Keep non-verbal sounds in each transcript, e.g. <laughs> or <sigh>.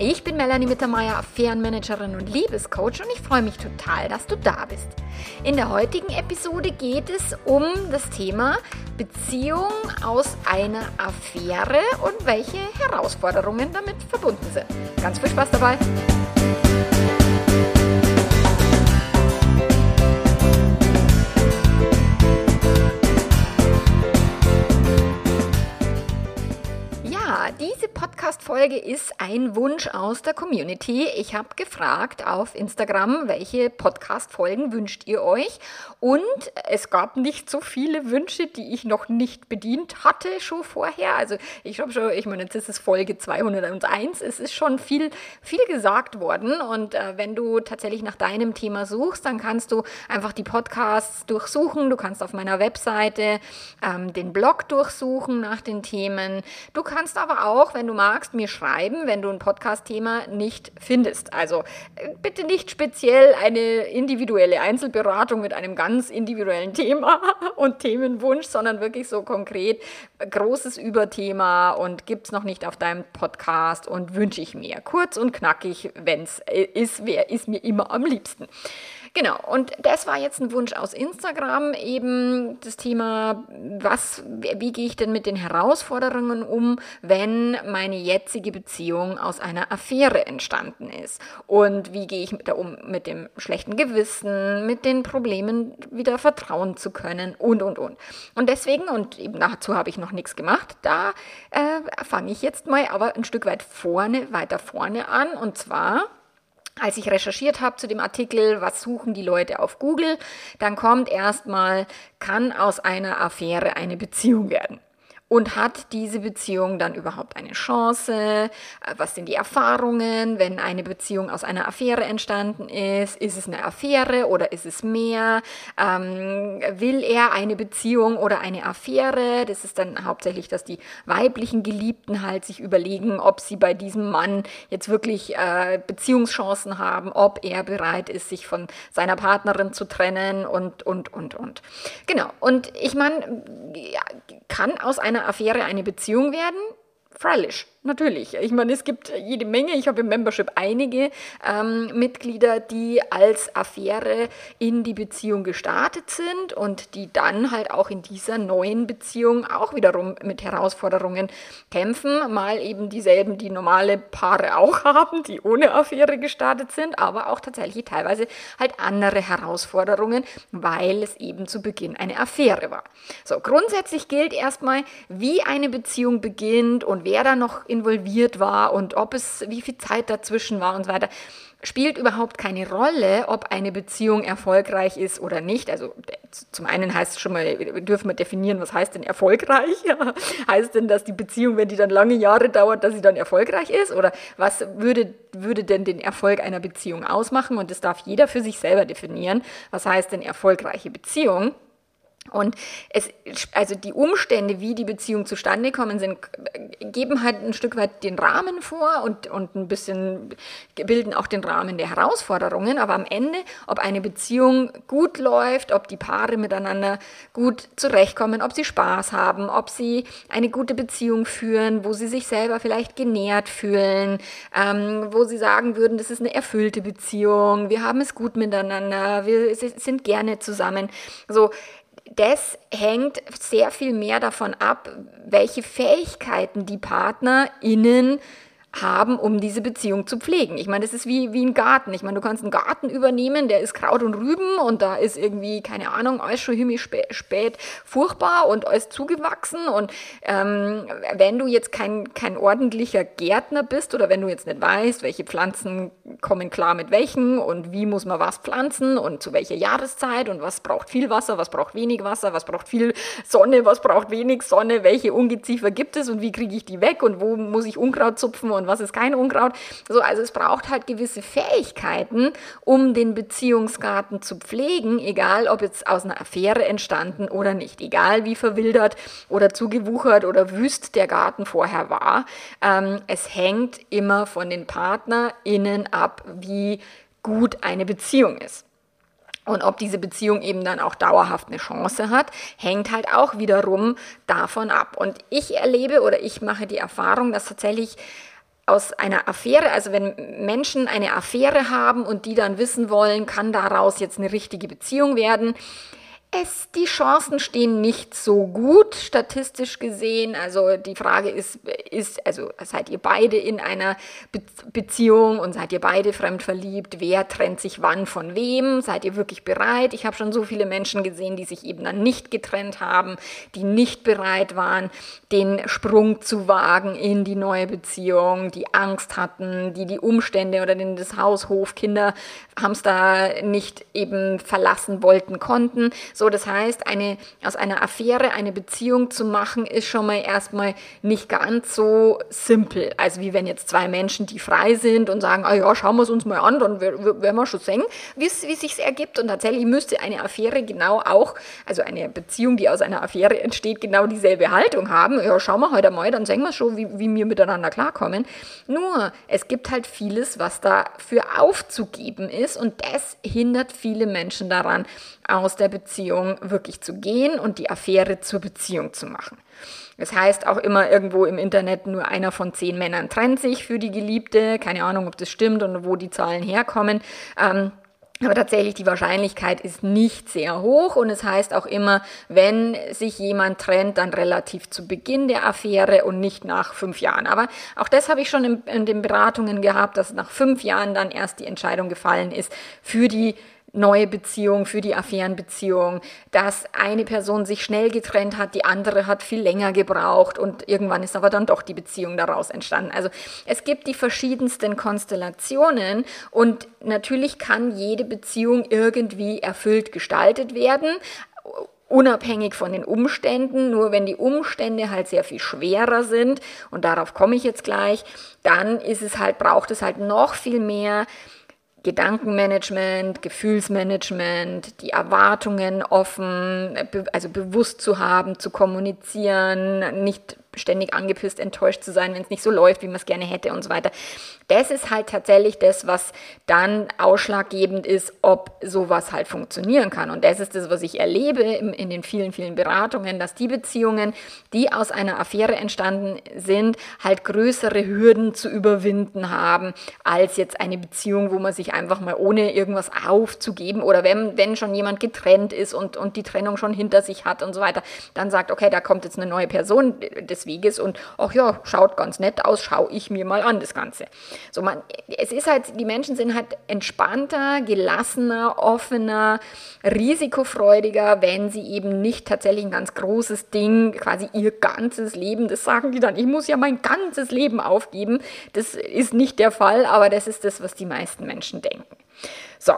Ich bin Melanie Mittermeier, Affärenmanagerin und Liebescoach und ich freue mich total, dass du da bist. In der heutigen Episode geht es um das Thema Beziehung aus einer Affäre und welche Herausforderungen damit verbunden sind. Ganz viel Spaß dabei! Podcast-Folge ist ein Wunsch aus der Community. Ich habe gefragt auf Instagram, welche Podcast-Folgen wünscht ihr euch? Und es gab nicht so viele Wünsche, die ich noch nicht bedient hatte schon vorher. Also ich habe schon, ich meine, jetzt ist es Folge 201. Es ist schon viel, viel gesagt worden. Und äh, wenn du tatsächlich nach deinem Thema suchst, dann kannst du einfach die Podcasts durchsuchen. Du kannst auf meiner Webseite ähm, den Blog durchsuchen nach den Themen. Du kannst aber auch, wenn du magst, mir schreiben, wenn du ein Podcast-Thema nicht findest. Also äh, bitte nicht speziell eine individuelle Einzelberatung mit einem ganz individuellen Thema <laughs> und Themenwunsch, sondern wirklich so konkret großes Überthema und gibt es noch nicht auf deinem Podcast und wünsche ich mir. Kurz und knackig, wenn es äh, ist, wer ist mir immer am liebsten. Genau, und das war jetzt ein Wunsch aus Instagram, eben das Thema, was, wie gehe ich denn mit den Herausforderungen um, wenn meine jetzige Beziehung aus einer Affäre entstanden ist? Und wie gehe ich da um mit dem schlechten Gewissen, mit den Problemen, wieder vertrauen zu können und, und, und. Und deswegen, und eben dazu habe ich noch nichts gemacht, da äh, fange ich jetzt mal aber ein Stück weit vorne, weiter vorne an, und zwar als ich recherchiert habe zu dem Artikel, was suchen die Leute auf Google, dann kommt erstmal, kann aus einer Affäre eine Beziehung werden und hat diese Beziehung dann überhaupt eine Chance? Äh, was sind die Erfahrungen, wenn eine Beziehung aus einer Affäre entstanden ist? Ist es eine Affäre oder ist es mehr? Ähm, will er eine Beziehung oder eine Affäre? Das ist dann hauptsächlich, dass die weiblichen Geliebten halt sich überlegen, ob sie bei diesem Mann jetzt wirklich äh, Beziehungschancen haben, ob er bereit ist, sich von seiner Partnerin zu trennen und, und, und, und. Genau. Und ich meine, kann aus einer einer Affäre eine Beziehung werden? Freilich natürlich. Ich meine, es gibt jede Menge. Ich habe im Membership einige ähm, Mitglieder, die als Affäre in die Beziehung gestartet sind und die dann halt auch in dieser neuen Beziehung auch wiederum mit Herausforderungen kämpfen. Mal eben dieselben, die normale Paare auch <laughs> haben, die ohne Affäre gestartet sind, aber auch tatsächlich teilweise halt andere Herausforderungen, weil es eben zu Beginn eine Affäre war. So, grundsätzlich gilt erstmal, wie eine Beziehung beginnt und wer da noch involviert war und ob es, wie viel Zeit dazwischen war und so weiter, spielt überhaupt keine Rolle, ob eine Beziehung erfolgreich ist oder nicht. Also zum einen heißt es schon mal, dürfen wir definieren, was heißt denn erfolgreich? <laughs> heißt denn, dass die Beziehung, wenn die dann lange Jahre dauert, dass sie dann erfolgreich ist? Oder was würde, würde denn den Erfolg einer Beziehung ausmachen? Und das darf jeder für sich selber definieren. Was heißt denn erfolgreiche Beziehung? Und es, also die Umstände, wie die Beziehung zustande kommen, sind, geben halt ein Stück weit den Rahmen vor und, und ein bisschen bilden auch den Rahmen der Herausforderungen. Aber am Ende, ob eine Beziehung gut läuft, ob die Paare miteinander gut zurechtkommen, ob sie Spaß haben, ob sie eine gute Beziehung führen, wo sie sich selber vielleicht genährt fühlen, ähm, wo sie sagen würden, das ist eine erfüllte Beziehung, wir haben es gut miteinander, wir sind gerne zusammen. So, das hängt sehr viel mehr davon ab, welche Fähigkeiten die PartnerInnen haben, um diese Beziehung zu pflegen. Ich meine, das ist wie, wie ein Garten. Ich meine, du kannst einen Garten übernehmen, der ist Kraut und Rüben und da ist irgendwie, keine Ahnung, alles schon himmlisch spät, spät furchtbar und alles zugewachsen. Und ähm, wenn du jetzt kein, kein ordentlicher Gärtner bist oder wenn du jetzt nicht weißt, welche Pflanzen kommen klar mit welchen und wie muss man was pflanzen und zu welcher Jahreszeit und was braucht viel Wasser, was braucht wenig Wasser, was braucht viel Sonne, was braucht wenig Sonne, welche Ungeziefer gibt es und wie kriege ich die weg und wo muss ich Unkraut zupfen und was ist kein Unkraut. So, also es braucht halt gewisse Fähigkeiten, um den Beziehungsgarten zu pflegen, egal ob jetzt aus einer Affäre entstanden oder nicht, egal wie verwildert oder zugewuchert oder wüst der Garten vorher war. Ähm, es hängt immer von den PartnerInnen ab, wie gut eine Beziehung ist. Und ob diese Beziehung eben dann auch dauerhaft eine Chance hat, hängt halt auch wiederum davon ab. Und ich erlebe oder ich mache die Erfahrung, dass tatsächlich aus einer Affäre, also wenn Menschen eine Affäre haben und die dann wissen wollen, kann daraus jetzt eine richtige Beziehung werden, es, die Chancen stehen nicht so gut statistisch gesehen. Also die Frage ist, ist, also seid ihr beide in einer Be Beziehung und seid ihr beide fremd verliebt? Wer trennt sich wann von wem? Seid ihr wirklich bereit? Ich habe schon so viele Menschen gesehen, die sich eben dann nicht getrennt haben, die nicht bereit waren, den Sprung zu wagen in die neue Beziehung, die Angst hatten, die die Umstände oder den, das Haus, Hof, Kinder, Hamster nicht eben verlassen wollten, konnten so, das heißt, eine, aus einer Affäre eine Beziehung zu machen, ist schon mal erstmal nicht ganz so simpel. Also wie wenn jetzt zwei Menschen, die frei sind und sagen, ah ja, schauen wir es uns mal an, dann werden wir schon sehen, wie es sich ergibt. Und tatsächlich müsste eine Affäre genau auch, also eine Beziehung, die aus einer Affäre entsteht, genau dieselbe Haltung haben. Ja, schauen wir heute mal, dann sehen wir schon, wie, wie wir miteinander klarkommen. Nur, es gibt halt vieles, was da für aufzugeben ist und das hindert viele Menschen daran, aus der Beziehung wirklich zu gehen und die Affäre zur Beziehung zu machen. Das heißt auch immer irgendwo im Internet, nur einer von zehn Männern trennt sich für die Geliebte. Keine Ahnung, ob das stimmt und wo die Zahlen herkommen. Ähm, aber tatsächlich die Wahrscheinlichkeit ist nicht sehr hoch und es heißt auch immer, wenn sich jemand trennt, dann relativ zu Beginn der Affäre und nicht nach fünf Jahren. Aber auch das habe ich schon in, in den Beratungen gehabt, dass nach fünf Jahren dann erst die Entscheidung gefallen ist für die neue Beziehung, für die Affärenbeziehung, dass eine Person sich schnell getrennt hat, die andere hat viel länger gebraucht und irgendwann ist aber dann doch die Beziehung daraus entstanden. Also es gibt die verschiedensten Konstellationen und natürlich kann jede Beziehung irgendwie erfüllt gestaltet werden unabhängig von den Umständen. Nur wenn die Umstände halt sehr viel schwerer sind, und darauf komme ich jetzt gleich, dann ist es halt, braucht es halt noch viel mehr Gedankenmanagement, Gefühlsmanagement, die Erwartungen offen, also bewusst zu haben, zu kommunizieren, nicht ständig angepisst, enttäuscht zu sein, wenn es nicht so läuft, wie man es gerne hätte und so weiter. Das ist halt tatsächlich das, was dann ausschlaggebend ist, ob sowas halt funktionieren kann. Und das ist das, was ich erlebe in, den vielen, vielen Beratungen, dass die Beziehungen, die aus einer Affäre entstanden sind, halt größere Hürden zu überwinden haben, als jetzt eine Beziehung, wo man sich einfach mal ohne irgendwas aufzugeben oder wenn, wenn schon jemand getrennt ist und, und die Trennung schon hinter sich hat und so weiter, dann sagt, okay, da kommt jetzt eine neue Person des Weges und ach ja, schaut ganz nett aus, schaue ich mir mal an das Ganze. So man, es ist halt, die Menschen sind halt entspannter, gelassener, offener, risikofreudiger, wenn sie eben nicht tatsächlich ein ganz großes Ding, quasi ihr ganzes Leben, das sagen die dann, ich muss ja mein ganzes Leben aufgeben. Das ist nicht der Fall, aber das ist das, was die meisten Menschen denken. So.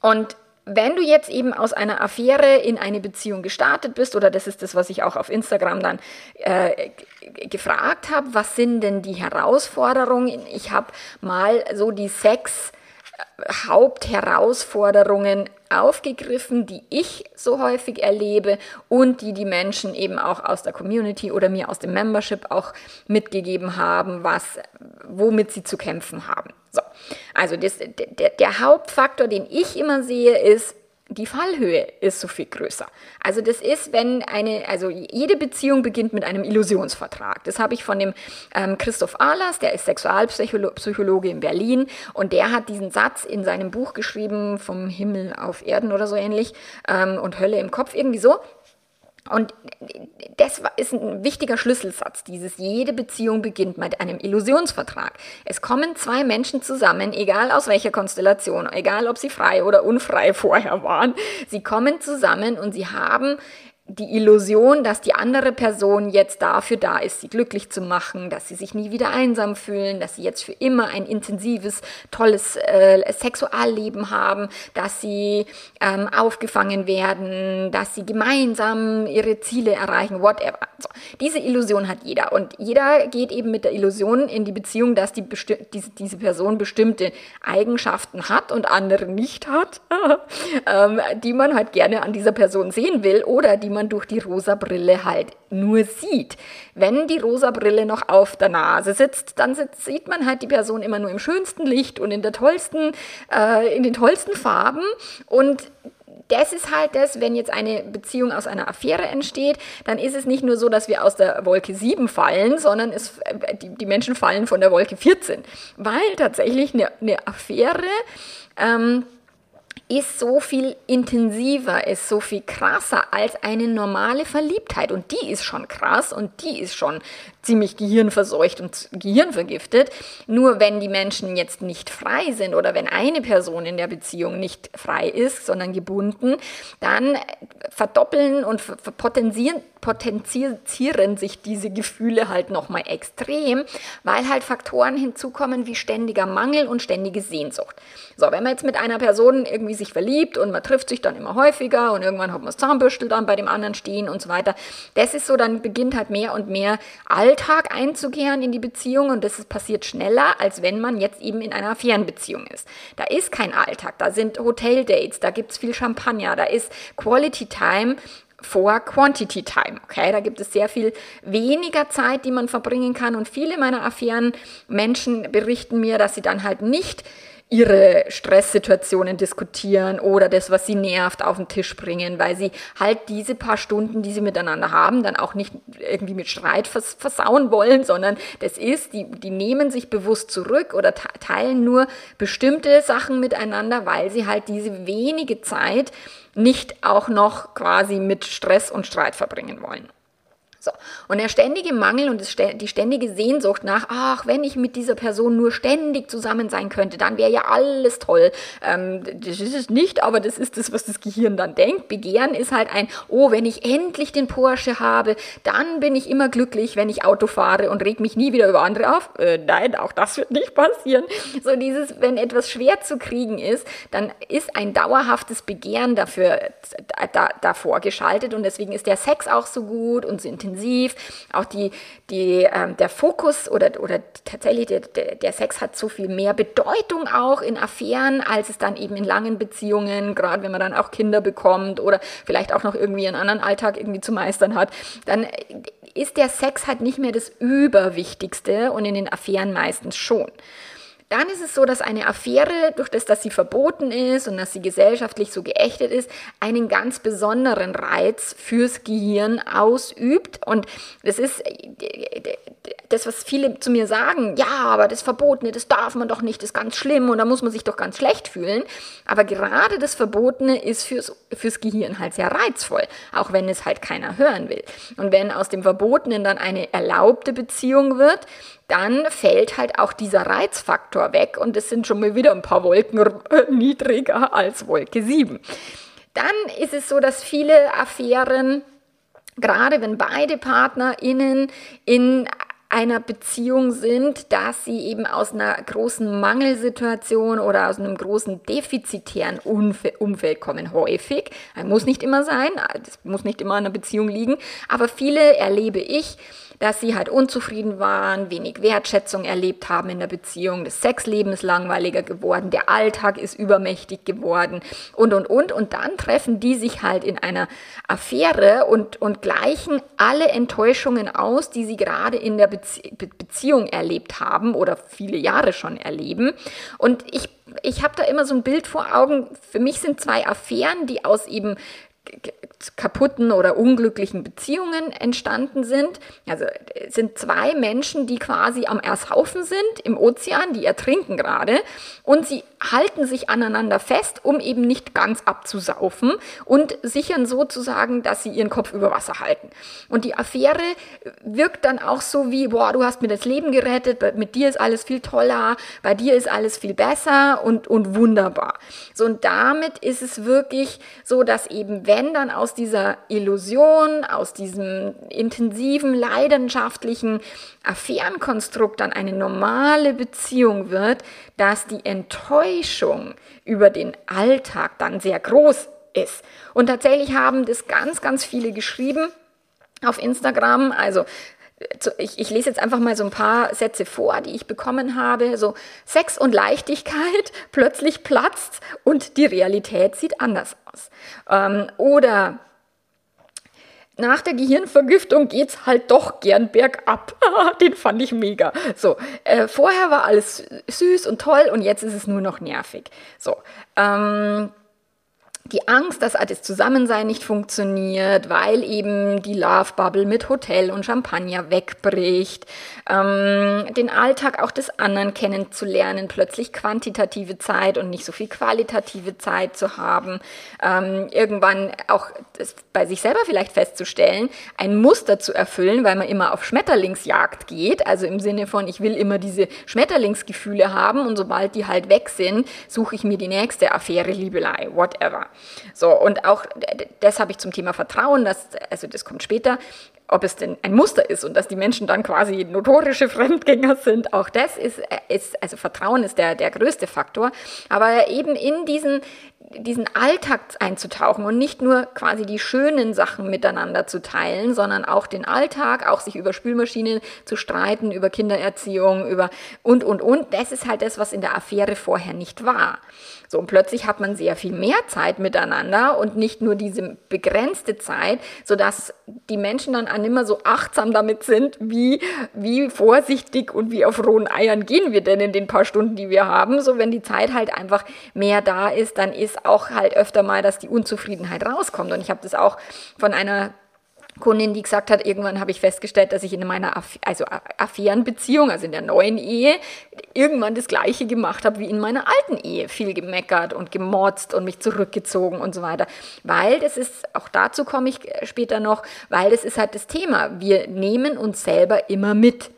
Und wenn du jetzt eben aus einer Affäre in eine Beziehung gestartet bist, oder das ist das, was ich auch auf Instagram dann äh, gefragt habe, was sind denn die Herausforderungen? Ich habe mal so die sechs Hauptherausforderungen aufgegriffen, die ich so häufig erlebe und die die Menschen eben auch aus der Community oder mir aus dem Membership auch mitgegeben haben, was, womit sie zu kämpfen haben. So, also das, der, der Hauptfaktor, den ich immer sehe, ist, die Fallhöhe ist so viel größer. Also das ist, wenn eine, also jede Beziehung beginnt mit einem Illusionsvertrag. Das habe ich von dem ähm, Christoph Ahlers, der ist Sexualpsychologe in Berlin und der hat diesen Satz in seinem Buch geschrieben, vom Himmel auf Erden oder so ähnlich ähm, und Hölle im Kopf, irgendwie so. Und das ist ein wichtiger Schlüsselsatz, dieses jede Beziehung beginnt mit einem Illusionsvertrag. Es kommen zwei Menschen zusammen, egal aus welcher Konstellation, egal ob sie frei oder unfrei <laughs> vorher waren, sie kommen zusammen und sie haben die Illusion, dass die andere Person jetzt dafür da ist, sie glücklich zu machen, dass sie sich nie wieder einsam fühlen, dass sie jetzt für immer ein intensives, tolles äh, Sexualleben haben, dass sie ähm, aufgefangen werden, dass sie gemeinsam ihre Ziele erreichen, whatever. So, diese Illusion hat jeder und jeder geht eben mit der Illusion in die Beziehung, dass die diese, diese Person bestimmte Eigenschaften hat und andere nicht hat, <laughs> ähm, die man halt gerne an dieser Person sehen will oder die man durch die rosa Brille halt nur sieht. Wenn die rosa Brille noch auf der Nase sitzt, dann sitzt, sieht man halt die Person immer nur im schönsten Licht und in der tollsten, äh, in den tollsten Farben und das ist halt das, wenn jetzt eine Beziehung aus einer Affäre entsteht, dann ist es nicht nur so, dass wir aus der Wolke 7 fallen, sondern es, äh, die, die Menschen fallen von der Wolke 14. Weil tatsächlich eine, eine Affäre ähm, ist so viel intensiver, ist so viel krasser als eine normale Verliebtheit. Und die ist schon krass und die ist schon ziemlich gehirnverseucht und gehirnvergiftet. Nur wenn die Menschen jetzt nicht frei sind oder wenn eine Person in der Beziehung nicht frei ist, sondern gebunden, dann verdoppeln und potenzieren, potenzieren sich diese Gefühle halt nochmal extrem, weil halt Faktoren hinzukommen wie ständiger Mangel und ständige Sehnsucht. So, wenn man jetzt mit einer Person irgendwie sich verliebt und man trifft sich dann immer häufiger und irgendwann hat man das Zahnbürstel dann bei dem anderen stehen und so weiter, das ist so, dann beginnt halt mehr und mehr all Alltag einzukehren in die Beziehung und das passiert schneller, als wenn man jetzt eben in einer Fernbeziehung ist. Da ist kein Alltag, da sind Hoteldates, da gibt es viel Champagner, da ist Quality Time vor Quantity Time. Okay, da gibt es sehr viel weniger Zeit, die man verbringen kann und viele meiner Affären Menschen berichten mir, dass sie dann halt nicht ihre Stresssituationen diskutieren oder das, was sie nervt, auf den Tisch bringen, weil sie halt diese paar Stunden, die sie miteinander haben, dann auch nicht irgendwie mit Streit vers versauen wollen, sondern das ist, die, die nehmen sich bewusst zurück oder teilen nur bestimmte Sachen miteinander, weil sie halt diese wenige Zeit nicht auch noch quasi mit Stress und Streit verbringen wollen. So. Und der ständige Mangel und die ständige Sehnsucht nach, ach, wenn ich mit dieser Person nur ständig zusammen sein könnte, dann wäre ja alles toll. Ähm, das ist es nicht, aber das ist das, was das Gehirn dann denkt. Begehren ist halt ein, oh, wenn ich endlich den Porsche habe, dann bin ich immer glücklich, wenn ich Auto fahre und reg mich nie wieder über andere auf. Äh, nein, auch das wird nicht passieren. So dieses, wenn etwas schwer zu kriegen ist, dann ist ein dauerhaftes Begehren dafür da, davor geschaltet und deswegen ist der Sex auch so gut und so intensiv intensiv. Auch die, die, ähm, der Fokus oder, oder tatsächlich der, der, Sex hat so viel mehr Bedeutung auch in Affären, als es dann eben in langen Beziehungen, gerade wenn man dann auch Kinder bekommt oder vielleicht auch noch irgendwie einen anderen Alltag irgendwie zu meistern hat, dann ist der Sex halt nicht mehr das Überwichtigste und in den Affären meistens schon. Dann ist es so, dass eine Affäre, durch das, dass sie verboten ist und dass sie gesellschaftlich so geächtet ist, einen ganz besonderen Reiz fürs Gehirn ausübt. Und das ist das, was viele zu mir sagen, ja, aber das Verbotene, das darf man doch nicht, das ist ganz schlimm und da muss man sich doch ganz schlecht fühlen. Aber gerade das Verbotene ist fürs, fürs Gehirn halt sehr reizvoll, auch wenn es halt keiner hören will. Und wenn aus dem Verbotenen dann eine erlaubte Beziehung wird, dann fällt halt auch dieser Reizfaktor weg und es sind schon mal wieder ein paar Wolken niedriger als Wolke 7. Dann ist es so, dass viele Affären, gerade wenn beide PartnerInnen in einer Beziehung sind, dass sie eben aus einer großen Mangelsituation oder aus einem großen defizitären Umfeld kommen. Häufig, muss nicht immer sein, das muss nicht immer an einer Beziehung liegen, aber viele erlebe ich, dass sie halt unzufrieden waren, wenig Wertschätzung erlebt haben in der Beziehung, das Sexleben ist langweiliger geworden, der Alltag ist übermächtig geworden. Und, und, und. Und dann treffen die sich halt in einer Affäre und, und gleichen alle Enttäuschungen aus, die sie gerade in der Bezie Beziehung erlebt haben oder viele Jahre schon erleben. Und ich ich habe da immer so ein Bild vor Augen. Für mich sind zwei Affären, die aus eben kaputten oder unglücklichen Beziehungen entstanden sind. Also sind zwei Menschen, die quasi am Ershaufen sind im Ozean, die ertrinken gerade und sie halten sich aneinander fest, um eben nicht ganz abzusaufen und sichern sozusagen, dass sie ihren Kopf über Wasser halten. Und die Affäre wirkt dann auch so wie, boah, du hast mir das Leben gerettet, mit dir ist alles viel toller, bei dir ist alles viel besser und, und wunderbar. So, und damit ist es wirklich so, dass eben wenn dann aus dieser Illusion, aus diesem intensiven, leidenschaftlichen Affärenkonstrukt dann eine normale Beziehung wird, dass die Enttäuschung über den Alltag dann sehr groß ist. Und tatsächlich haben das ganz, ganz viele geschrieben, auf Instagram. Also ich, ich, lese jetzt einfach mal so ein paar Sätze vor, die ich bekommen habe. So Sex und Leichtigkeit, <laughs> plötzlich platzt und die Realität sieht anders aus. Ähm, oder nach der Gehirnvergiftung geht's halt doch gern bergab. <laughs> Den fand ich mega. So, äh, vorher war alles süß und toll und jetzt ist es nur noch nervig. So, ähm, die Angst, dass das Zusammensein nicht funktioniert, weil eben die Love Bubble mit Hotel und Champagner wegbricht, ähm, den Alltag auch des anderen kennenzulernen, plötzlich quantitative Zeit und nicht so viel qualitative Zeit zu haben, ähm, irgendwann auch bei sich selber vielleicht festzustellen, ein Muster zu erfüllen, weil man immer auf Schmetterlingsjagd geht, also im Sinne von, ich will immer diese Schmetterlingsgefühle haben und sobald die halt weg sind, suche ich mir die nächste Affäre, Liebelei, whatever. So, und auch das habe ich zum Thema Vertrauen, das, also das kommt später, ob es denn ein Muster ist und dass die Menschen dann quasi notorische <laughs> Fremdgänger sind, auch das ist, ist also Vertrauen ist der, der größte Faktor. Aber eben in diesen, diesen Alltag einzutauchen und nicht nur quasi die schönen Sachen miteinander zu teilen, sondern auch den Alltag, auch sich über Spülmaschinen zu streiten, über Kindererziehung, über und, und, und. Das ist halt das, was in der Affäre vorher nicht war. So, und plötzlich hat man sehr viel mehr Zeit miteinander und nicht nur diese begrenzte Zeit, sodass die Menschen dann auch immer so achtsam damit sind, wie, wie vorsichtig und wie auf rohen Eiern gehen wir denn in den paar Stunden, die wir haben. So, wenn die Zeit halt einfach mehr da ist, dann ist auch halt öfter mal, dass die Unzufriedenheit rauskommt. Und ich habe das auch von einer Kundin, die gesagt hat, irgendwann habe ich festgestellt, dass ich in meiner Aff also Affärenbeziehung, also in der neuen Ehe, irgendwann das Gleiche gemacht habe wie in meiner alten Ehe. Viel gemeckert und gemotzt und mich zurückgezogen und so weiter. Weil das ist, auch dazu komme ich später noch, weil das ist halt das Thema. Wir nehmen uns selber immer mit.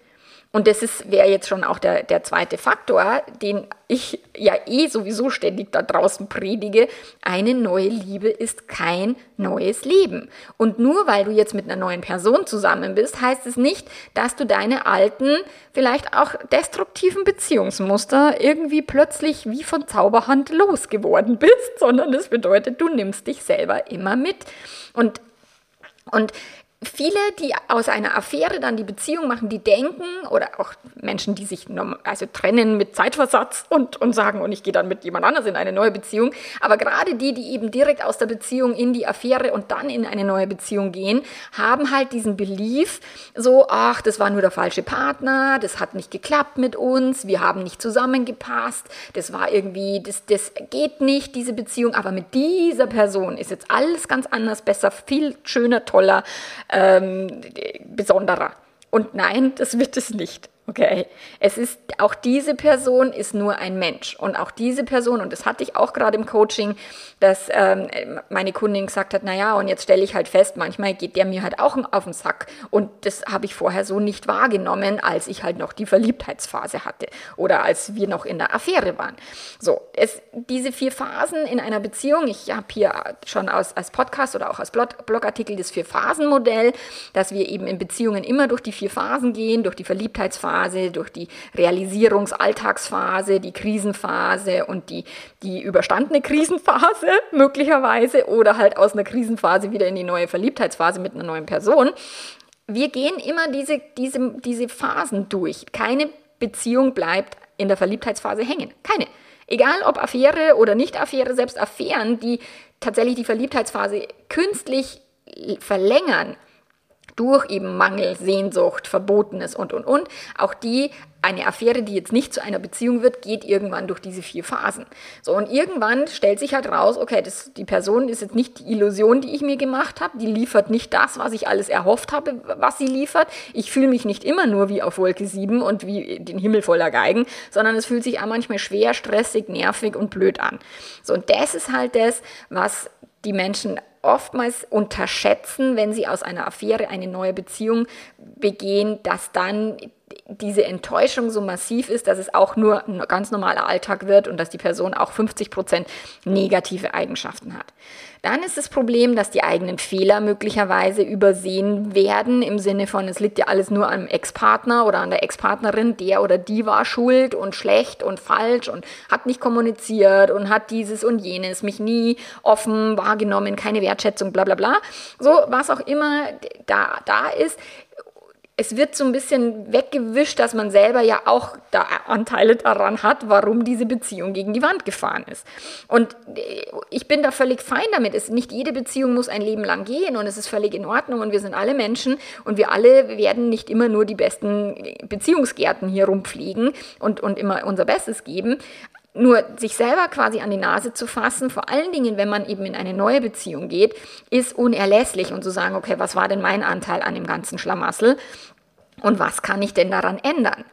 Und das wäre jetzt schon auch der, der zweite Faktor, den ich ja eh sowieso ständig da draußen predige. Eine neue Liebe ist kein neues Leben. Und nur weil du jetzt mit einer neuen Person zusammen bist, heißt es nicht, dass du deine alten, vielleicht auch destruktiven Beziehungsmuster irgendwie plötzlich wie von Zauberhand losgeworden bist, sondern das bedeutet, du nimmst dich selber immer mit. Und und viele, die aus einer Affäre dann die Beziehung machen, die denken, oder auch Menschen, die sich also trennen mit Zeitversatz und, und sagen, und ich gehe dann mit jemand anders in eine neue Beziehung, aber gerade die, die eben direkt aus der Beziehung in die Affäre und dann in eine neue Beziehung gehen, haben halt diesen Belief, so, ach, das war nur der falsche Partner, das hat nicht geklappt mit uns, wir haben nicht zusammengepasst, das war irgendwie, das, das geht nicht, diese Beziehung, aber mit dieser Person ist jetzt alles ganz anders, besser, viel schöner, toller, ähm, besonderer. Und nein, das wird es nicht. Okay, es ist auch diese Person ist nur ein Mensch. Und auch diese Person und das hatte ich auch gerade im Coaching, dass ähm, meine Kundin gesagt hat, naja und jetzt stelle ich halt fest, manchmal geht der mir halt auch auf den Sack. Und das habe ich vorher so nicht wahrgenommen, als ich halt noch die Verliebtheitsphase hatte oder als wir noch in der Affäre waren. So, es diese vier Phasen in einer Beziehung, ich habe hier schon aus, als Podcast oder auch als Blog, Blogartikel das vier Phasen Modell, dass wir eben in Beziehungen immer durch die vier Phasen gehen, durch die Verliebtheitsphase Phase, durch die Realisierungsalltagsphase, die Krisenphase und die, die überstandene Krisenphase <laughs> möglicherweise oder halt aus einer Krisenphase wieder in die neue Verliebtheitsphase mit einer neuen Person. Wir gehen immer diese, diese, diese Phasen durch. Keine Beziehung bleibt in der Verliebtheitsphase hängen. Keine. Egal ob Affäre oder nicht Affäre, selbst Affären, die tatsächlich die Verliebtheitsphase künstlich verlängern, durch eben Mangel, Sehnsucht, Verbotenes und, und, und. Auch die, eine Affäre, die jetzt nicht zu einer Beziehung wird, geht irgendwann durch diese vier Phasen. So, und irgendwann stellt sich halt raus, okay, das, die Person ist jetzt nicht die Illusion, die ich mir gemacht habe, die liefert nicht das, was ich alles erhofft habe, was sie liefert. Ich fühle mich nicht immer nur wie auf Wolke 7 und wie den Himmel voller Geigen, sondern es fühlt sich auch manchmal schwer, stressig, nervig und blöd an. So, und das ist halt das, was die Menschen oftmals unterschätzen, wenn sie aus einer Affäre eine neue Beziehung begehen, dass dann diese Enttäuschung so massiv ist, dass es auch nur ein ganz normaler Alltag wird und dass die Person auch 50 Prozent negative Eigenschaften hat. Dann ist das Problem, dass die eigenen Fehler möglicherweise übersehen werden, im Sinne von, es liegt ja alles nur am Ex-Partner oder an der Ex-Partnerin, der oder die war schuld und schlecht und falsch und hat nicht kommuniziert und hat dieses und jenes, mich nie offen wahrgenommen, keine Wertschätzung, bla bla bla. So, was auch immer da, da ist, es wird so ein bisschen weggewischt, dass man selber ja auch da Anteile daran hat, warum diese Beziehung gegen die Wand gefahren ist. Und äh, ich bin da völlig fein damit. Es, nicht jede Beziehung muss ein Leben lang gehen und es ist völlig in Ordnung und wir sind alle Menschen und wir alle werden nicht immer nur die besten Beziehungsgärten hier rumpfliegen und, und immer unser Bestes geben. Nur sich selber quasi an die Nase zu fassen, vor allen Dingen, wenn man eben in eine neue Beziehung geht, ist unerlässlich und zu sagen, okay, was war denn mein Anteil an dem ganzen Schlamassel und was kann ich denn daran ändern?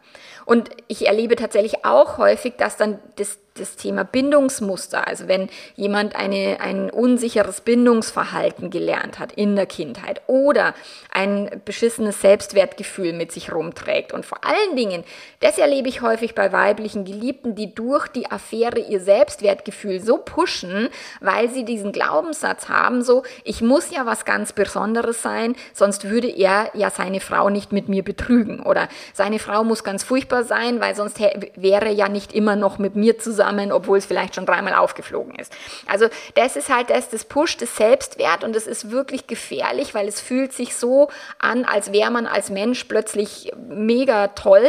Und ich erlebe tatsächlich auch häufig, dass dann das das Thema Bindungsmuster, also wenn jemand eine, ein unsicheres Bindungsverhalten gelernt hat in der Kindheit oder ein beschissenes Selbstwertgefühl mit sich rumträgt. Und vor allen Dingen, das erlebe ich häufig bei weiblichen Geliebten, die durch die Affäre ihr Selbstwertgefühl so pushen, weil sie diesen Glaubenssatz haben, so, ich muss ja was ganz Besonderes sein, sonst würde er ja seine Frau nicht mit mir betrügen. Oder seine Frau muss ganz furchtbar sein, weil sonst wäre er ja nicht immer noch mit mir zusammen zusammen, obwohl es vielleicht schon dreimal aufgeflogen ist. Also das ist halt das, das pusht das Selbstwert und das ist wirklich gefährlich, weil es fühlt sich so an, als wäre man als Mensch plötzlich mega toll.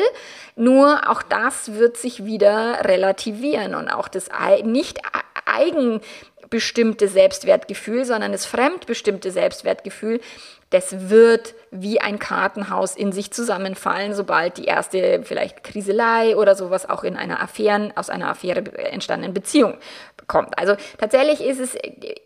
Nur auch das wird sich wieder relativieren und auch das nicht eigenbestimmte Selbstwertgefühl, sondern das fremdbestimmte Selbstwertgefühl, das wird wie ein Kartenhaus in sich zusammenfallen, sobald die erste vielleicht Kriselei oder sowas auch in einer Affären, aus einer Affäre entstandenen Beziehung kommt. Also tatsächlich ist es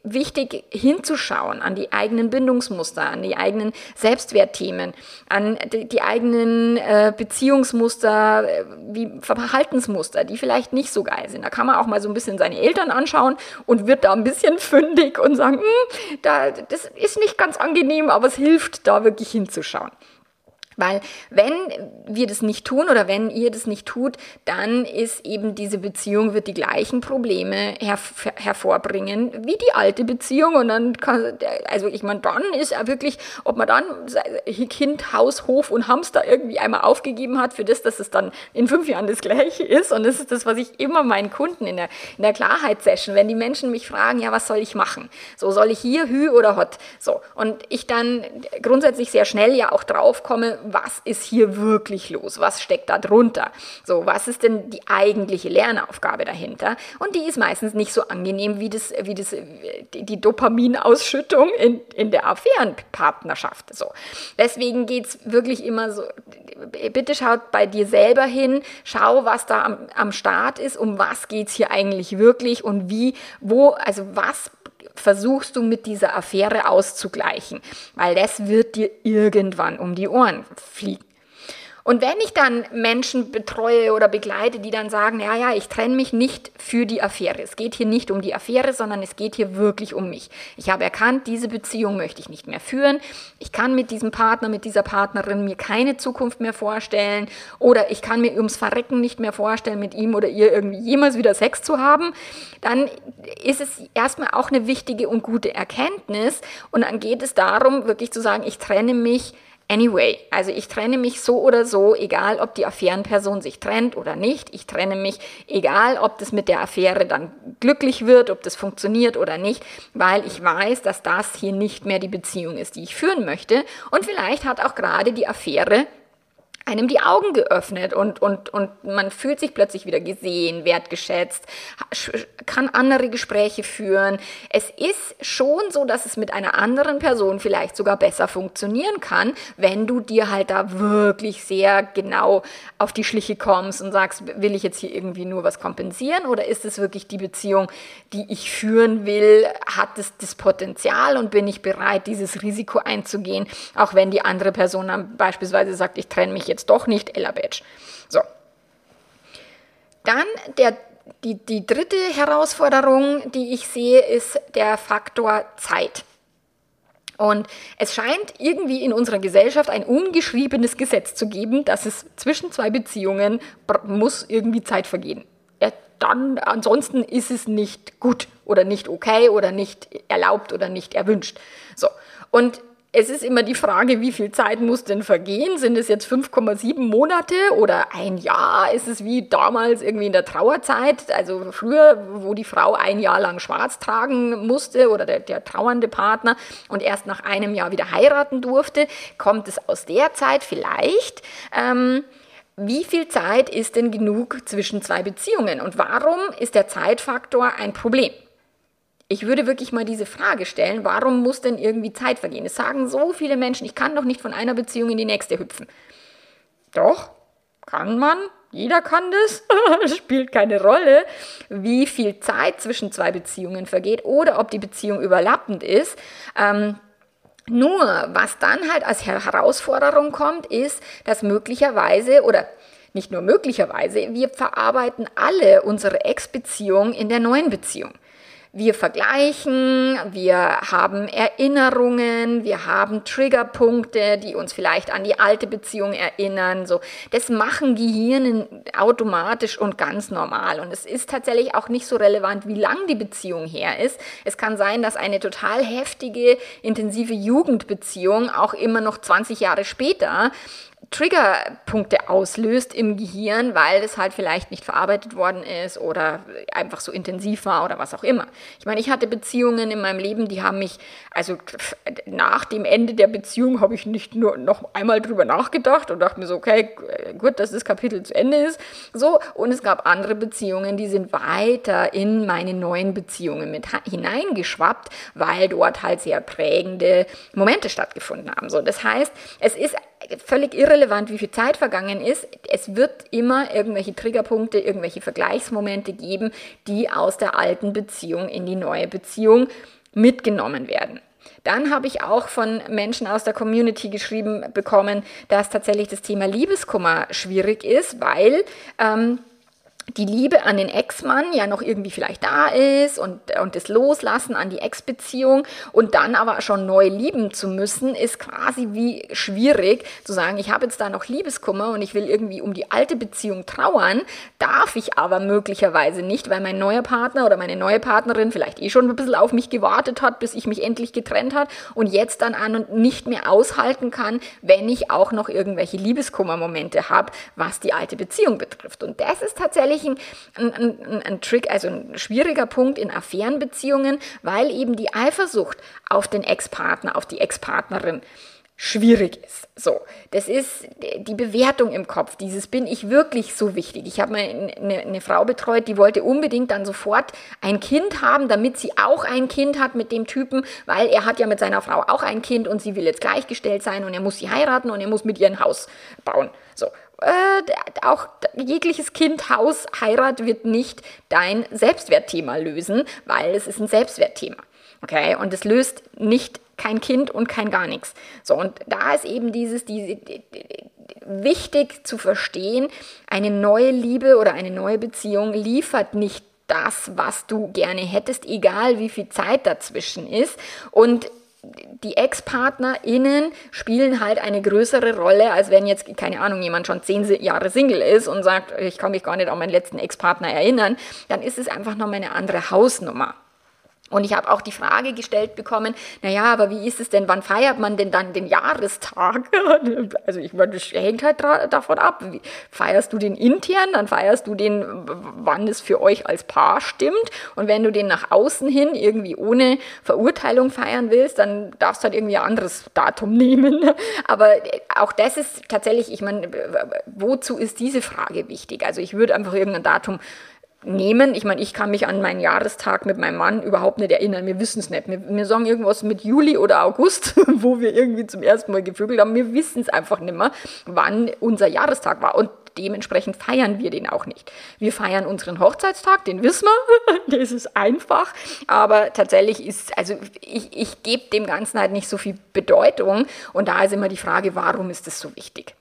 wichtig hinzuschauen an die eigenen Bindungsmuster, an die eigenen Selbstwertthemen, an die, die eigenen äh, Beziehungsmuster, äh, wie Verhaltensmuster, die vielleicht nicht so geil sind. Da kann man auch mal so ein bisschen seine Eltern anschauen und wird da ein bisschen <laughs> fündig und sagen, hm, da, das ist nicht ganz angenehm, aber es hilft da wirklich hinzuschauen. Weil wenn wir das nicht tun oder wenn ihr das nicht tut, dann ist eben diese Beziehung, wird die gleichen Probleme her hervorbringen wie die alte Beziehung. Und dann kann, also ich meine, dann ist er wirklich, ob man dann Kind, Haus, Hof und Hamster irgendwie einmal aufgegeben hat für das, dass es dann in fünf Jahren das gleiche ist. Und das ist das, was ich immer meinen Kunden in der, in der Klarheitssession, wenn die Menschen mich fragen, ja, was soll ich machen? So, soll ich hier Hü oder Hot? So. Und ich dann grundsätzlich sehr schnell ja auch drauf komme, was ist hier wirklich los? Was steckt da drunter? So, was ist denn die eigentliche Lernaufgabe dahinter? Und die ist meistens nicht so angenehm wie, das, wie das, die Dopaminausschüttung in, in der Affärenpartnerschaft. So. Deswegen geht es wirklich immer so, bitte schaut bei dir selber hin, schau, was da am, am Start ist, um was geht es hier eigentlich wirklich und wie, wo, also was versuchst du mit dieser Affäre auszugleichen, weil das wird dir irgendwann um die Ohren fliegen. Und wenn ich dann Menschen betreue oder begleite, die dann sagen, ja, ja, ich trenne mich nicht für die Affäre. Es geht hier nicht um die Affäre, sondern es geht hier wirklich um mich. Ich habe erkannt, diese Beziehung möchte ich nicht mehr führen. Ich kann mit diesem Partner, mit dieser Partnerin mir keine Zukunft mehr vorstellen oder ich kann mir ums Verrecken nicht mehr vorstellen, mit ihm oder ihr irgendwie jemals wieder Sex zu haben. Dann ist es erstmal auch eine wichtige und gute Erkenntnis und dann geht es darum, wirklich zu sagen, ich trenne mich Anyway, also ich trenne mich so oder so, egal ob die Affärenperson sich trennt oder nicht. Ich trenne mich, egal ob das mit der Affäre dann glücklich wird, ob das funktioniert oder nicht, weil ich weiß, dass das hier nicht mehr die Beziehung ist, die ich führen möchte. Und vielleicht hat auch gerade die Affäre einem die Augen geöffnet und, und, und man fühlt sich plötzlich wieder gesehen, wertgeschätzt, kann andere Gespräche führen. Es ist schon so, dass es mit einer anderen Person vielleicht sogar besser funktionieren kann, wenn du dir halt da wirklich sehr genau auf die Schliche kommst und sagst, will ich jetzt hier irgendwie nur was kompensieren oder ist es wirklich die Beziehung, die ich führen will? Hat es das Potenzial und bin ich bereit, dieses Risiko einzugehen, auch wenn die andere Person dann beispielsweise sagt, ich trenne mich jetzt jetzt doch nicht Ella Badge. So. Dann der, die, die dritte Herausforderung, die ich sehe, ist der Faktor Zeit. Und es scheint irgendwie in unserer Gesellschaft ein ungeschriebenes Gesetz zu geben, dass es zwischen zwei Beziehungen muss irgendwie Zeit vergehen. Ja, dann, ansonsten ist es nicht gut oder nicht okay oder nicht erlaubt oder nicht erwünscht. So. Und es ist immer die Frage, wie viel Zeit muss denn vergehen? Sind es jetzt 5,7 Monate oder ein Jahr? Ist es wie damals irgendwie in der Trauerzeit, also früher, wo die Frau ein Jahr lang schwarz tragen musste oder der, der trauernde Partner und erst nach einem Jahr wieder heiraten durfte? Kommt es aus der Zeit vielleicht? Ähm, wie viel Zeit ist denn genug zwischen zwei Beziehungen und warum ist der Zeitfaktor ein Problem? Ich würde wirklich mal diese Frage stellen, warum muss denn irgendwie Zeit vergehen? Es sagen so viele Menschen, ich kann doch nicht von einer Beziehung in die nächste hüpfen. Doch, kann man, jeder kann das, <laughs> spielt keine Rolle, wie viel Zeit zwischen zwei Beziehungen vergeht oder ob die Beziehung überlappend ist. Ähm, nur, was dann halt als Herausforderung kommt, ist, dass möglicherweise oder nicht nur möglicherweise, wir verarbeiten alle unsere Ex-Beziehung in der neuen Beziehung. Wir vergleichen, wir haben Erinnerungen, wir haben Triggerpunkte, die uns vielleicht an die alte Beziehung erinnern. So, das machen Gehirne automatisch und ganz normal. Und es ist tatsächlich auch nicht so relevant, wie lang die Beziehung her ist. Es kann sein, dass eine total heftige, intensive Jugendbeziehung auch immer noch 20 Jahre später Triggerpunkte auslöst im Gehirn, weil das halt vielleicht nicht verarbeitet worden ist oder einfach so intensiv war oder was auch immer. Ich meine, ich hatte Beziehungen in meinem Leben, die haben mich, also nach dem Ende der Beziehung habe ich nicht nur noch einmal drüber nachgedacht und dachte mir so, okay, gut, dass das Kapitel zu Ende ist. So, und es gab andere Beziehungen, die sind weiter in meine neuen Beziehungen mit hineingeschwappt, weil dort halt sehr prägende Momente stattgefunden haben. So, das heißt, es ist völlig irrelevant, wie viel Zeit vergangen ist. Es wird immer irgendwelche Triggerpunkte, irgendwelche Vergleichsmomente geben, die aus der alten Beziehung in die neue Beziehung mitgenommen werden. Dann habe ich auch von Menschen aus der Community geschrieben bekommen, dass tatsächlich das Thema Liebeskummer schwierig ist, weil ähm, die Liebe an den Ex-Mann ja noch irgendwie vielleicht da ist und, und das Loslassen an die Ex-Beziehung und dann aber schon neu lieben zu müssen, ist quasi wie schwierig zu sagen, ich habe jetzt da noch Liebeskummer und ich will irgendwie um die alte Beziehung trauern, darf ich aber möglicherweise nicht, weil mein neuer Partner oder meine neue Partnerin vielleicht eh schon ein bisschen auf mich gewartet hat, bis ich mich endlich getrennt hat und jetzt dann an und nicht mehr aushalten kann, wenn ich auch noch irgendwelche Liebeskummermomente habe, was die alte Beziehung betrifft. Und das ist tatsächlich tatsächlich ein, ein, ein, Trick, also ein schwieriger Punkt in Affärenbeziehungen, weil eben die Eifersucht auf den Ex-Partner, auf die Ex-Partnerin schwierig ist. So, das ist die Bewertung im Kopf. Dieses bin ich wirklich so wichtig. Ich habe mal eine, eine, Frau betreut, die wollte unbedingt dann sofort ein Kind haben, damit sie auch ein Kind hat mit dem Typen, weil er hat ja mit seiner Frau auch ein Kind und sie will jetzt gleichgestellt sein und er muss sie heiraten und er muss mit ihr ein Haus bauen. So, äh, auch jegliches Kind, Haus, Heirat wird nicht dein Selbstwertthema lösen, weil es ist ein Selbstwertthema. Okay, und es löst nicht kein Kind und kein gar nichts. So, und da ist eben dieses, diese, die, wichtig zu verstehen, eine neue Liebe oder eine neue Beziehung liefert nicht das, was du gerne hättest, egal wie viel Zeit dazwischen ist. Und die Ex-PartnerInnen spielen halt eine größere Rolle, als wenn jetzt, keine Ahnung, jemand schon zehn Jahre Single ist und sagt, ich kann mich gar nicht an meinen letzten Ex-Partner erinnern, dann ist es einfach nochmal eine andere Hausnummer. Und ich habe auch die Frage gestellt bekommen, naja, aber wie ist es denn, wann feiert man denn dann den Jahrestag? <laughs> Also ich meine, das hängt halt davon ab. Feierst du den intern, dann feierst du den, wann es für euch als Paar stimmt. Und wenn du den nach außen hin irgendwie ohne Verurteilung feiern willst, dann darfst du halt irgendwie ein anderes Datum <laughs> nehmen. Aber auch das ist tatsächlich, ich meine, wozu ist diese Frage wichtig? Also ich würde einfach irgendein Datum nehmen. Ich meine, ich kann mich an meinen Jahrestag mit meinem Mann überhaupt nicht erinnern. Wir wissen es nicht. Wir, wir, sagen irgendwas mit Juli oder August, <laughs> wo wir irgendwie zum ersten Mal gevögelt haben. Wir wissen es einfach nicht mehr, wann unser Jahrestag war. Und dementsprechend feiern wir den auch nicht. Wir feiern unseren Hochzeitstag, den wissen wir. <laughs> das ist einfach. Aber tatsächlich ist, also ich, ich gebe dem Ganzen halt nicht so viel Bedeutung. Und da ist immer die Frage, warum ist das so wichtig?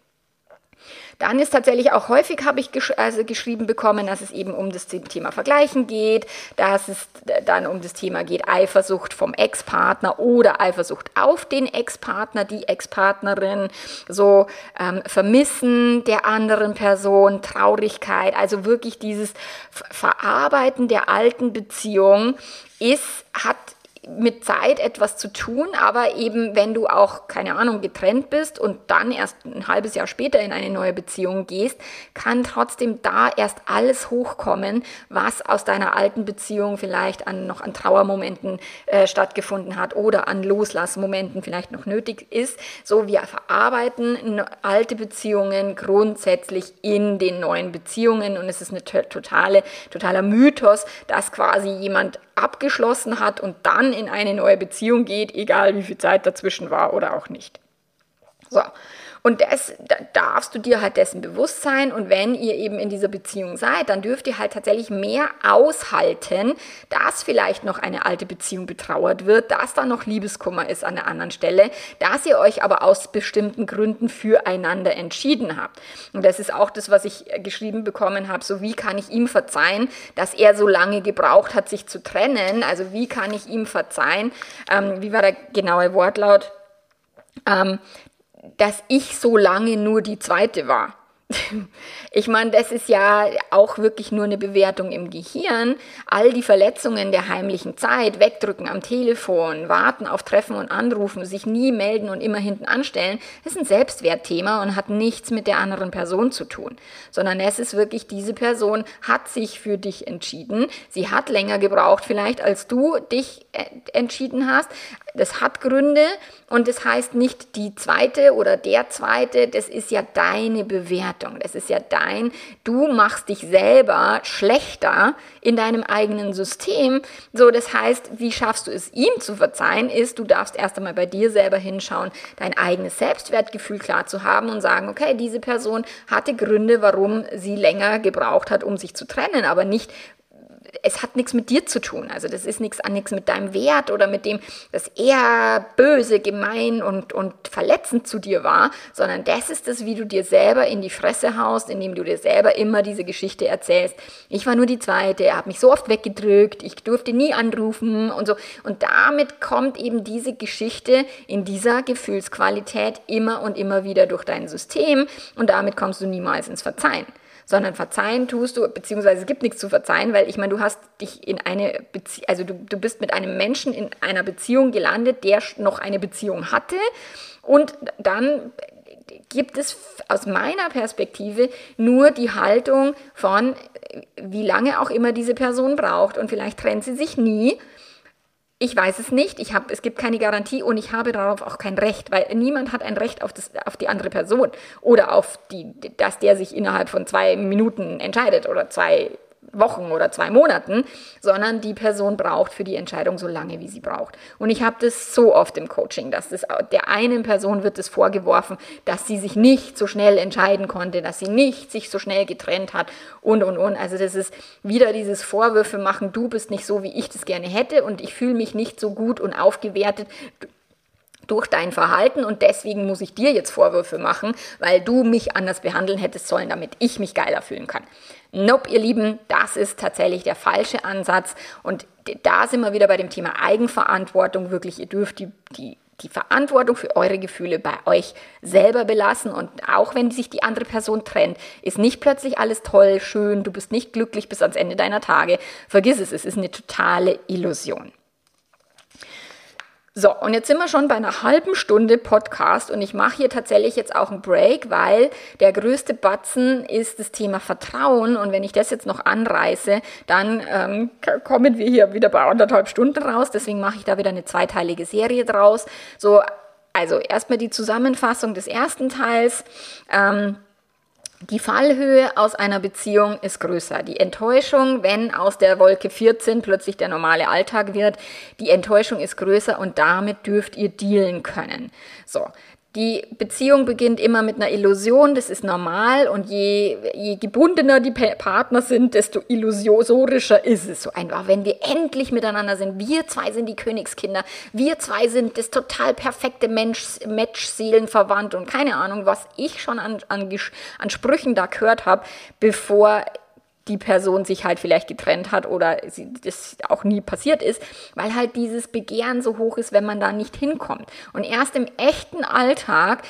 Dann ist tatsächlich auch häufig, habe ich gesch also geschrieben bekommen, dass es eben um das Thema Vergleichen geht, dass es dann um das Thema geht, Eifersucht vom Ex-Partner oder Eifersucht auf den Ex-Partner, die Ex-Partnerin, so ähm, Vermissen der anderen Person, Traurigkeit, also wirklich dieses Verarbeiten der alten Beziehung ist, hat mit Zeit etwas zu tun, aber eben wenn du auch, keine Ahnung, getrennt bist und dann erst ein halbes Jahr später in eine neue Beziehung gehst, kann trotzdem da erst alles hochkommen, was aus deiner alten Beziehung vielleicht an, noch an Trauermomenten äh, stattgefunden hat oder an Loslassmomenten vielleicht noch nötig ist. So, wir verarbeiten alte Beziehungen grundsätzlich in den neuen Beziehungen und es ist eine totale, totaler Mythos, dass quasi jemand abgeschlossen hat und dann in eine neue Beziehung geht, egal wie viel Zeit dazwischen war oder auch nicht. So, und das da darfst du dir halt dessen bewusst sein. Und wenn ihr eben in dieser Beziehung seid, dann dürft ihr halt tatsächlich mehr aushalten, dass vielleicht noch eine alte Beziehung betrauert wird, dass da noch Liebeskummer ist an der anderen Stelle, dass ihr euch aber aus bestimmten Gründen füreinander entschieden habt. Und das ist auch das, was ich geschrieben bekommen habe. So, wie kann ich ihm verzeihen, dass er so lange gebraucht hat, sich zu trennen? Also, wie kann ich ihm verzeihen? Ähm, wie war der genaue Wortlaut? Ähm, dass ich so lange nur die zweite war. Ich meine, das ist ja auch wirklich nur eine Bewertung im Gehirn. All die Verletzungen der heimlichen Zeit, wegdrücken am Telefon, warten auf Treffen und Anrufen, sich nie melden und immer hinten anstellen, ist ein Selbstwertthema und hat nichts mit der anderen Person zu tun. Sondern es ist wirklich, diese Person hat sich für dich entschieden. Sie hat länger gebraucht vielleicht, als du dich äh, entschieden hast. Das hat Gründe und das heißt nicht die zweite oder der zweite, das ist ja deine Bewertung. Das ist ja dein, du machst dich selber schlechter in deinem eigenen System. So, das heißt, wie schaffst du es ihm zu verzeihen, ist, du darfst erst einmal bei dir selber hinschauen, dein eigenes Selbstwertgefühl klar zu haben und sagen, okay, diese Person hatte Gründe, warum sie länger gebraucht hat, um sich zu trennen, aber nicht, es hat nichts mit dir zu tun. Also das ist nichts an nichts mit deinem Wert oder mit dem, dass er böse, gemein und, und verletzend zu dir war, sondern das ist es, wie du dir selber in die Fresse haust, indem du dir selber immer diese Geschichte erzählst. Ich war nur die Zweite, er hat mich so oft weggedrückt, ich durfte nie anrufen und so. Und damit kommt eben diese Geschichte in dieser Gefühlsqualität immer und immer wieder durch dein System und damit kommst du niemals ins Verzeihen sondern verzeihen tust du, beziehungsweise es gibt nichts zu verzeihen, weil ich meine, du hast dich in eine Beziehung, also du, du bist mit einem Menschen in einer Beziehung gelandet, der noch eine Beziehung hatte. Und dann gibt es aus meiner Perspektive nur die Haltung von, wie lange auch immer diese Person braucht und vielleicht trennt sie sich nie ich weiß es nicht, ich hab, es gibt keine Garantie und ich habe darauf auch kein Recht, weil niemand hat ein Recht auf, das, auf die andere Person oder auf die, dass der sich innerhalb von zwei Minuten entscheidet oder zwei Wochen oder zwei Monaten, sondern die Person braucht für die Entscheidung so lange, wie sie braucht. Und ich habe das so oft im Coaching, dass das, der einen Person wird es vorgeworfen, dass sie sich nicht so schnell entscheiden konnte, dass sie nicht sich so schnell getrennt hat und, und, und. Also das ist wieder dieses Vorwürfe machen, du bist nicht so, wie ich das gerne hätte und ich fühle mich nicht so gut und aufgewertet durch dein Verhalten und deswegen muss ich dir jetzt Vorwürfe machen, weil du mich anders behandeln hättest sollen, damit ich mich geiler fühlen kann. Nope, ihr Lieben, das ist tatsächlich der falsche Ansatz. Und da sind wir wieder bei dem Thema Eigenverantwortung. Wirklich, ihr dürft die, die, die Verantwortung für eure Gefühle bei euch selber belassen. Und auch wenn sich die andere Person trennt, ist nicht plötzlich alles toll, schön, du bist nicht glücklich bis ans Ende deiner Tage. Vergiss es, es ist eine totale Illusion. So, und jetzt sind wir schon bei einer halben Stunde Podcast und ich mache hier tatsächlich jetzt auch einen Break, weil der größte Batzen ist das Thema Vertrauen und wenn ich das jetzt noch anreiße, dann ähm, kommen wir hier wieder bei anderthalb Stunden raus. Deswegen mache ich da wieder eine zweiteilige Serie draus. So, also erstmal die Zusammenfassung des ersten Teils. Ähm, die Fallhöhe aus einer Beziehung ist größer. Die Enttäuschung, wenn aus der Wolke 14 plötzlich der normale Alltag wird, die Enttäuschung ist größer und damit dürft ihr dealen können. So. Die Beziehung beginnt immer mit einer Illusion, das ist normal. Und je, je gebundener die Partner sind, desto illusorischer ist es. So einfach. Wenn wir endlich miteinander sind, wir zwei sind die Königskinder, wir zwei sind das total perfekte Mensch, Match, Seelenverwandt und keine Ahnung, was ich schon an, an, an Sprüchen da gehört habe, bevor die Person sich halt vielleicht getrennt hat oder sie, das auch nie passiert ist, weil halt dieses Begehren so hoch ist, wenn man da nicht hinkommt. Und erst im echten Alltag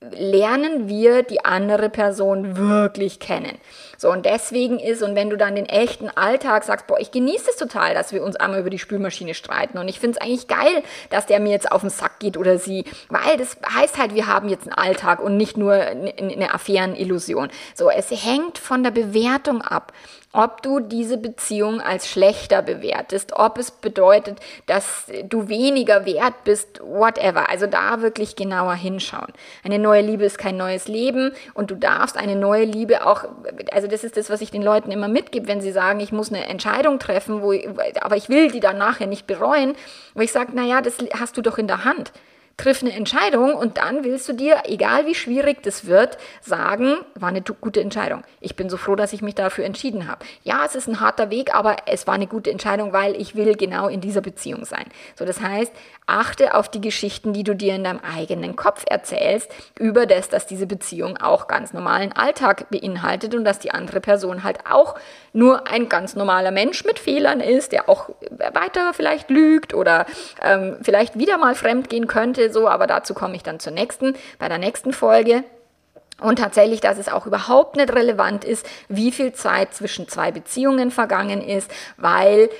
lernen wir die andere Person wirklich kennen. So, und deswegen ist, und wenn du dann den echten Alltag sagst, boah, ich genieße es total, dass wir uns einmal über die Spülmaschine streiten. Und ich finde es eigentlich geil, dass der mir jetzt auf den Sack geht oder sie, weil das heißt halt, wir haben jetzt einen Alltag und nicht nur eine Affärenillusion. So, es hängt von der Bewertung ab ob du diese Beziehung als schlechter bewertest, ob es bedeutet, dass du weniger wert bist, whatever. Also da wirklich genauer hinschauen. Eine neue Liebe ist kein neues Leben und du darfst eine neue Liebe auch, also das ist das, was ich den Leuten immer mitgebe, wenn sie sagen, ich muss eine Entscheidung treffen, wo, aber ich will die dann nachher nicht bereuen, wo ich sage, naja, das hast du doch in der Hand triff eine Entscheidung und dann willst du dir, egal wie schwierig das wird, sagen, war eine gute Entscheidung. Ich bin so froh, dass ich mich dafür entschieden habe. Ja, es ist ein harter Weg, aber es war eine gute Entscheidung, weil ich will genau in dieser Beziehung sein. So, das heißt, achte auf die Geschichten, die du dir in deinem eigenen Kopf erzählst, über das, dass diese Beziehung auch ganz normalen Alltag beinhaltet und dass die andere Person halt auch nur ein ganz normaler Mensch mit Fehlern ist, der auch weiter vielleicht lügt oder ähm, vielleicht wieder mal fremd gehen könnte, so, aber dazu komme ich dann zur nächsten, bei der nächsten Folge. Und tatsächlich, dass es auch überhaupt nicht relevant ist, wie viel Zeit zwischen zwei Beziehungen vergangen ist, weil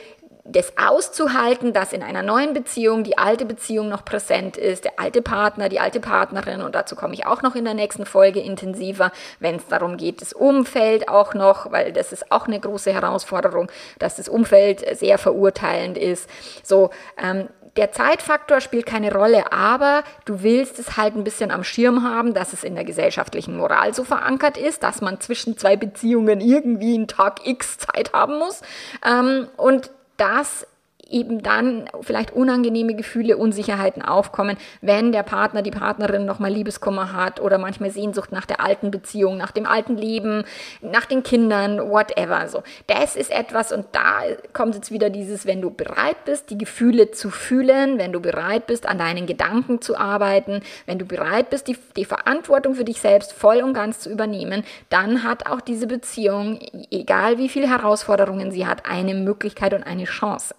das auszuhalten, dass in einer neuen Beziehung die alte Beziehung noch präsent ist, der alte Partner, die alte Partnerin, und dazu komme ich auch noch in der nächsten Folge intensiver, wenn es darum geht, das Umfeld auch noch, weil das ist auch eine große Herausforderung, dass das Umfeld sehr verurteilend ist. So, ähm, der Zeitfaktor spielt keine Rolle, aber du willst es halt ein bisschen am Schirm haben, dass es in der gesellschaftlichen Moral so verankert ist, dass man zwischen zwei Beziehungen irgendwie einen Tag X Zeit haben muss. Ähm, und dass eben dann vielleicht unangenehme Gefühle, Unsicherheiten aufkommen, wenn der Partner, die Partnerin nochmal Liebeskummer hat oder manchmal Sehnsucht nach der alten Beziehung, nach dem alten Leben, nach den Kindern, whatever. So, das ist etwas und da kommt jetzt wieder dieses, wenn du bereit bist, die Gefühle zu fühlen, wenn du bereit bist, an deinen Gedanken zu arbeiten, wenn du bereit bist, die, die Verantwortung für dich selbst voll und ganz zu übernehmen, dann hat auch diese Beziehung, egal wie viele Herausforderungen sie hat, eine Möglichkeit und eine Chance.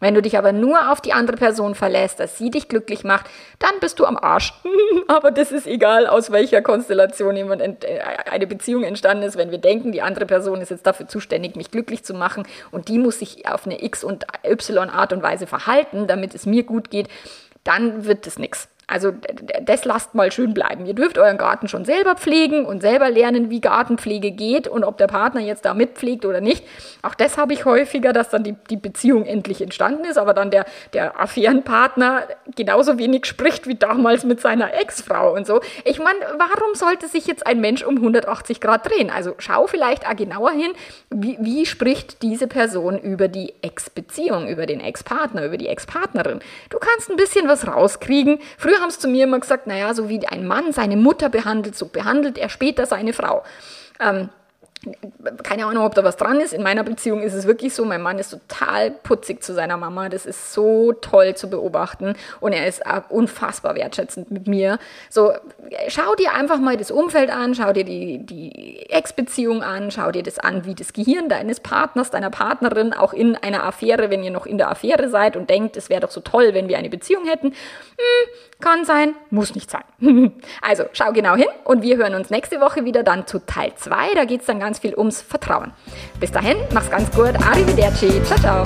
Wenn du dich aber nur auf die andere Person verlässt, dass sie dich glücklich macht, dann bist du am Arsch. <laughs> aber das ist egal, aus welcher Konstellation jemand äh, eine Beziehung entstanden ist. Wenn wir denken, die andere Person ist jetzt dafür zuständig, mich glücklich zu machen und die muss sich auf eine X und Y Art und Weise verhalten, damit es mir gut geht, dann wird es nichts. Also das lasst mal schön bleiben. Ihr dürft euren Garten schon selber pflegen und selber lernen, wie Gartenpflege geht und ob der Partner jetzt da mitpflegt oder nicht. Auch das habe ich häufiger, dass dann die, die Beziehung endlich entstanden ist, aber dann der, der Affärenpartner genauso wenig spricht wie damals mit seiner Ex-Frau und so. Ich meine, warum sollte sich jetzt ein Mensch um 180 Grad drehen? Also schau vielleicht auch genauer hin, wie, wie spricht diese Person über die Ex-Beziehung, über den Ex-Partner, über die Ex-Partnerin. Du kannst ein bisschen was rauskriegen. Früher Früher haben sie zu mir immer gesagt, naja, so wie ein Mann seine Mutter behandelt, so behandelt er später seine Frau. Ähm, keine Ahnung, ob da was dran ist. In meiner Beziehung ist es wirklich so, mein Mann ist total putzig zu seiner Mama. Das ist so toll zu beobachten und er ist unfassbar wertschätzend mit mir. So, schau dir einfach mal das Umfeld an, schau dir die, die Ex-Beziehung an, schau dir das an, wie das Gehirn deines Partners, deiner Partnerin auch in einer Affäre, wenn ihr noch in der Affäre seid und denkt, es wäre doch so toll, wenn wir eine Beziehung hätten. Hm, kann sein, muss nicht sein. <laughs> also, schau genau hin und wir hören uns nächste Woche wieder dann zu Teil 2. Da geht es dann ganz ganz viel ums Vertrauen. Bis dahin, mach's ganz gut. Arrivederci. Ciao, ciao.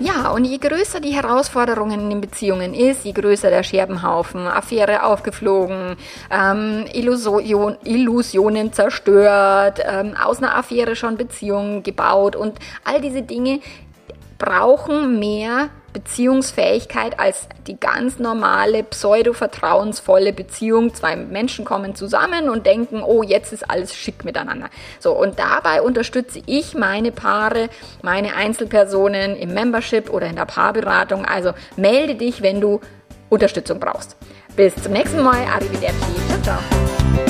Ja, und je größer die Herausforderungen in den Beziehungen ist, je größer der Scherbenhaufen, Affäre aufgeflogen, ähm, Illusion, Illusionen zerstört, ähm, aus einer Affäre schon Beziehungen gebaut und all diese Dinge brauchen mehr Beziehungsfähigkeit als die ganz normale, pseudo-vertrauensvolle Beziehung. Zwei Menschen kommen zusammen und denken, oh, jetzt ist alles schick miteinander. So, und dabei unterstütze ich meine Paare, meine Einzelpersonen im Membership oder in der Paarberatung. Also melde dich, wenn du Unterstützung brauchst. Bis zum nächsten Mal. Arrivederci. Ciao, ciao.